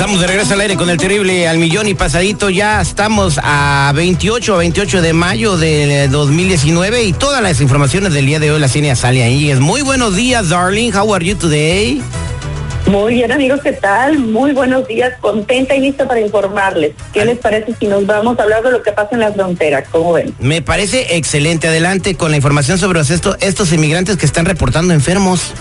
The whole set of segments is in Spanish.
Estamos de regreso al aire con el terrible al millón y pasadito. Ya estamos a 28, 28 de mayo de 2019 y todas las informaciones del día de hoy las tiene Azalia Es Muy buenos días, darling. How are you today? Muy bien, amigos, ¿qué tal? Muy buenos días, contenta y lista para informarles. ¿Qué les parece si nos vamos a hablar de lo que pasa en la frontera? ¿Cómo ven? Me parece excelente. Adelante con la información sobre estos, estos inmigrantes que están reportando enfermos.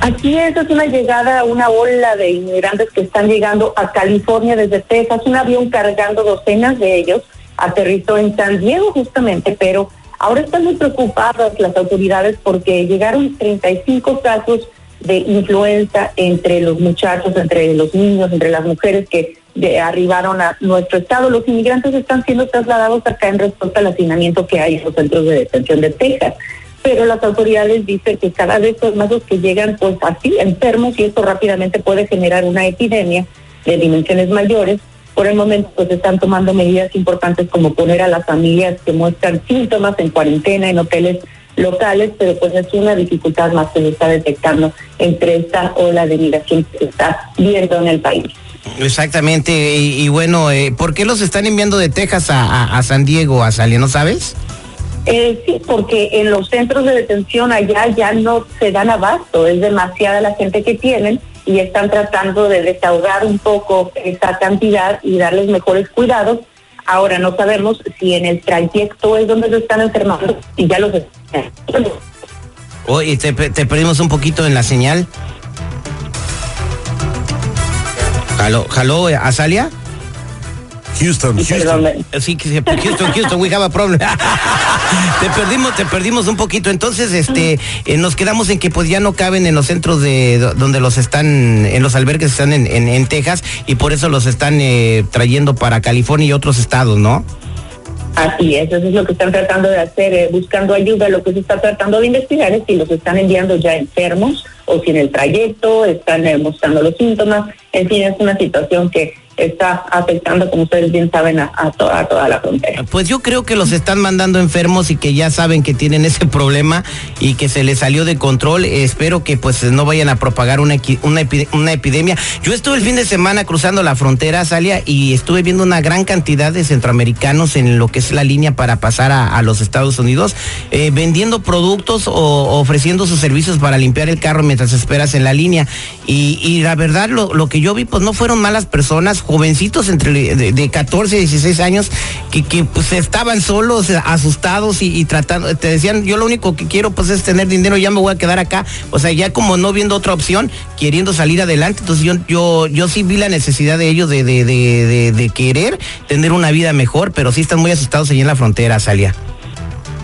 Aquí es, una llegada, una ola de inmigrantes que están llegando a California desde Texas. Un avión cargando docenas de ellos aterrizó en San Diego justamente, pero ahora están muy preocupadas las autoridades porque llegaron 35 casos de influenza entre los muchachos, entre los niños, entre las mujeres que arribaron a nuestro estado. Los inmigrantes están siendo trasladados acá en respuesta al hacinamiento que hay en los centros de detención de Texas pero las autoridades dicen que cada vez son más los que llegan pues así enfermos y esto rápidamente puede generar una epidemia de dimensiones mayores. Por el momento pues están tomando medidas importantes como poner a las familias que muestran síntomas en cuarentena en hoteles locales, pero pues es una dificultad más que se está detectando entre esta ola de migración que se está viendo en el país. Exactamente, y, bueno, eh, ¿por qué los están enviando de Texas a, a San Diego, a Salia, no sabes? Eh, sí, porque en los centros de detención allá ya no se dan abasto, es demasiada la gente que tienen y están tratando de desahogar un poco esa cantidad y darles mejores cuidados. Ahora no sabemos si en el trayecto es donde se están enfermando y ya los Oye, te, te perdimos un poquito en la señal. ¿Jaló, jaló Azalia? Houston, Houston. Sí, Houston, Houston, we have a problem. te perdimos, te perdimos un poquito. Entonces, este, eh, nos quedamos en que pues ya no caben en los centros de donde los están, en los albergues están en, en, Texas y por eso los están eh, trayendo para California y otros estados, ¿no? Así es, eso es lo que están tratando de hacer, eh, buscando ayuda. Lo que se está tratando de investigar es si los están enviando ya enfermos o si en el trayecto están mostrando los síntomas. En fin, es una situación que está afectando, como ustedes bien saben, a, toda, toda la frontera. Pues yo creo que los están mandando enfermos y que ya saben que tienen ese problema y que se les salió de control. Espero que pues no vayan a propagar una, una, epidemia. Yo estuve el fin de semana cruzando la frontera, Salia, y estuve viendo una gran cantidad de centroamericanos en lo que es la línea para pasar a, los Estados Unidos, eh, vendiendo productos o ofreciendo sus servicios para limpiar el carro mientras esperas en la línea. Y, y la verdad, lo, lo que yo vi, pues no fueron malas personas jovencitos entre de, 14 y 16 años que, que pues estaban solos, asustados y, tratando, te decían, yo lo único que quiero pues es tener dinero, ya me voy a quedar acá, o sea, ya como no viendo otra opción, queriendo salir adelante, entonces yo, yo, yo sí vi la necesidad de ellos de, de, de, de querer tener una vida mejor, pero sí están muy asustados allí en la frontera, Salia.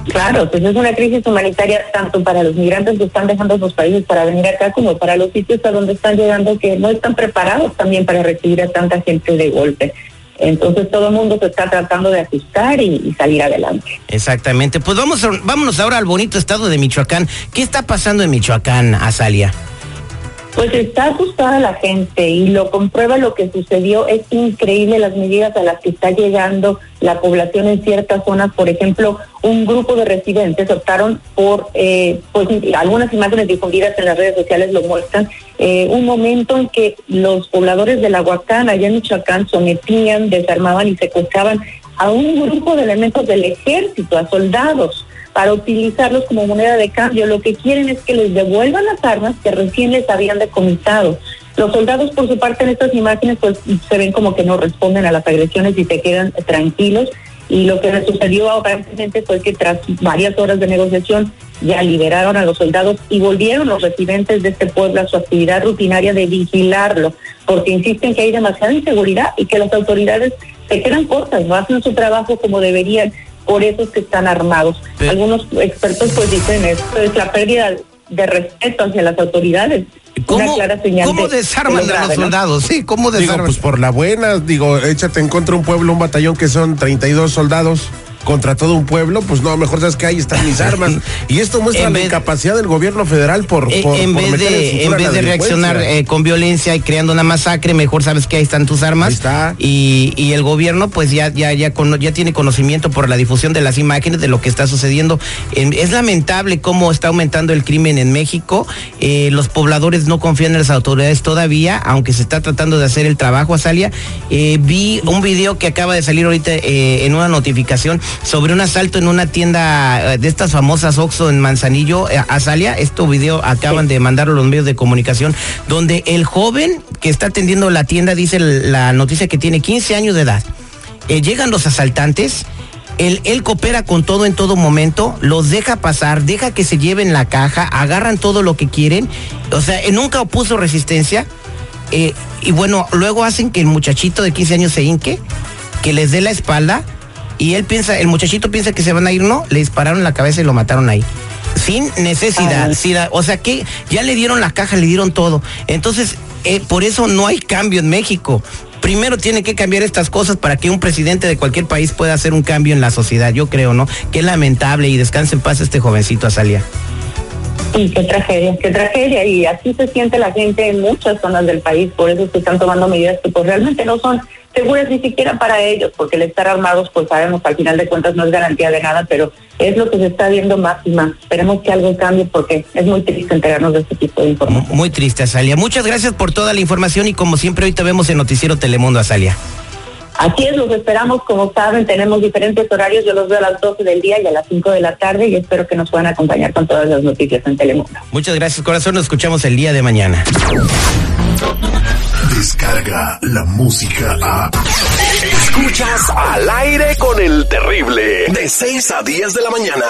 Claro, pues es una crisis humanitaria tanto para los migrantes que están dejando sus países para venir acá como para los sitios a donde están llegando que no están preparados también para recibir a tanta gente de golpe. Entonces todo el mundo se está tratando de ajustar y, salir adelante. Exactamente. Pues vamos vámonos ahora al bonito estado de Michoacán. ¿Qué está pasando en Michoacán, Azalia? Pues está asustada la gente y lo comprueba lo que sucedió. Es increíble las medidas a las que está llegando la población en ciertas zonas. Por ejemplo, un grupo de residentes optaron por, eh, pues algunas imágenes difundidas en las redes sociales lo muestran, eh, un momento en que los pobladores de la Huacán, allá en Michoacán, sometían, desarmaban y secuestraban a un grupo de elementos del ejército, a soldados para utilizarlos como moneda de cambio. Lo que quieren es que les devuelvan las armas que recién les habían decomisado. Los soldados, por su parte, en estas imágenes, pues se ven como que no responden a las agresiones y se quedan tranquilos. Y lo que sucedió aparentemente fue que tras varias horas de negociación ya liberaron a los soldados y volvieron los residentes de este pueblo a su actividad rutinaria de vigilarlo, porque insisten que hay demasiada inseguridad y que las autoridades se quedan cortas, no hacen su trabajo como deberían por eso que están armados. Algunos expertos pues dicen esto es la pérdida de respeto hacia las autoridades. ¿Cómo, ¿cómo desarman a los soldados? Sí, Digo, pues por la buena, digo, échate en contra un pueblo, un batallón que son 32 soldados. Contra todo un pueblo, pues no, mejor sabes que ahí están mis armas. Y esto muestra la incapacidad del gobierno federal por, eh, por en vez de, en vez de reaccionar eh, con violencia y creando una masacre, mejor sabes que ahí están tus armas. Ahí está. Y, y el gobierno pues ya ya ya ya tiene conocimiento por la difusión de las imágenes de lo que está sucediendo. es lamentable cómo está aumentando el crimen en México. Eh, los pobladores no confían en las autoridades todavía, aunque se está tratando de hacer el trabajo, Azalia. vi un video que acaba de salir ahorita en una notificación sobre un asalto en una tienda de estas famosas Oxxo en Manzanillo, Azalia. Este video acaban de mandarlo los medios de comunicación, donde el joven que está atendiendo la tienda dice la noticia que tiene 15 años de edad. Eh, llegan los asaltantes. Él, él, coopera con todo en todo momento, los deja pasar, deja que se lleven la caja, agarran todo lo que quieren, o sea, nunca opuso resistencia. Eh, y bueno, luego hacen que el muchachito de 15 años se hinque, que les dé la espalda, y él piensa, el muchachito piensa que se van a ir, no, le dispararon la cabeza y lo mataron ahí sin necesidad. o sea que ya le dieron la caja, le dieron todo. Entonces, eh, por eso no hay cambio en México. Primero tiene que cambiar estas cosas para que un presidente de cualquier país pueda hacer un cambio en la sociedad, yo creo, ¿no? Qué lamentable y descanse en paz este jovencito Azalia. Sí, qué tragedia, qué tragedia. Y así se siente la gente en muchas zonas del país, por eso se están tomando medidas que pues realmente no son seguras ni siquiera para ellos, porque el estar armados, pues sabemos, al final de cuentas no es garantía de nada, pero es lo que se está viendo máxima. Esperemos que algo cambie porque es muy triste enterarnos de este tipo de información. Muy triste, Azalia. Muchas gracias por toda la información y como siempre hoy te vemos en Noticiero Telemundo, Azalia. Así es, los esperamos, como saben, tenemos diferentes horarios, yo los veo a las 12 del día y a las 5 de la tarde y espero que nos puedan acompañar con todas las noticias en Telemundo. Muchas gracias, corazón, nos escuchamos el día de mañana. Descarga la música a. Escuchas al aire con el terrible. De 6 a 10 de la mañana.